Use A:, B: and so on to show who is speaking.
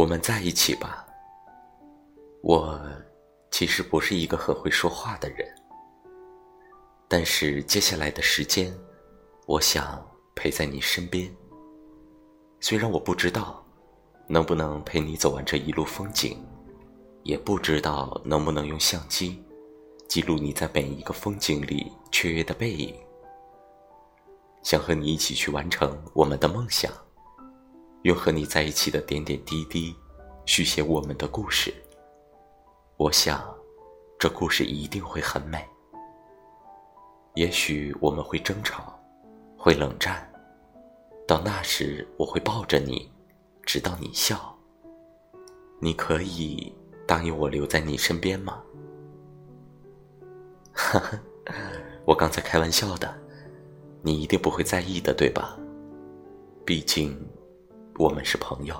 A: 我们在一起吧。我其实不是一个很会说话的人，但是接下来的时间，我想陪在你身边。虽然我不知道能不能陪你走完这一路风景，也不知道能不能用相机记录你在每一个风景里雀跃的背影。想和你一起去完成我们的梦想，用和你在一起的点点滴滴续写我们的故事。我想，这故事一定会很美。也许我们会争吵，会冷战，到那时我会抱着你，直到你笑。你可以答应我留在你身边吗？哈哈，我刚才开玩笑的。你一定不会在意的，对吧？毕竟，我们是朋友。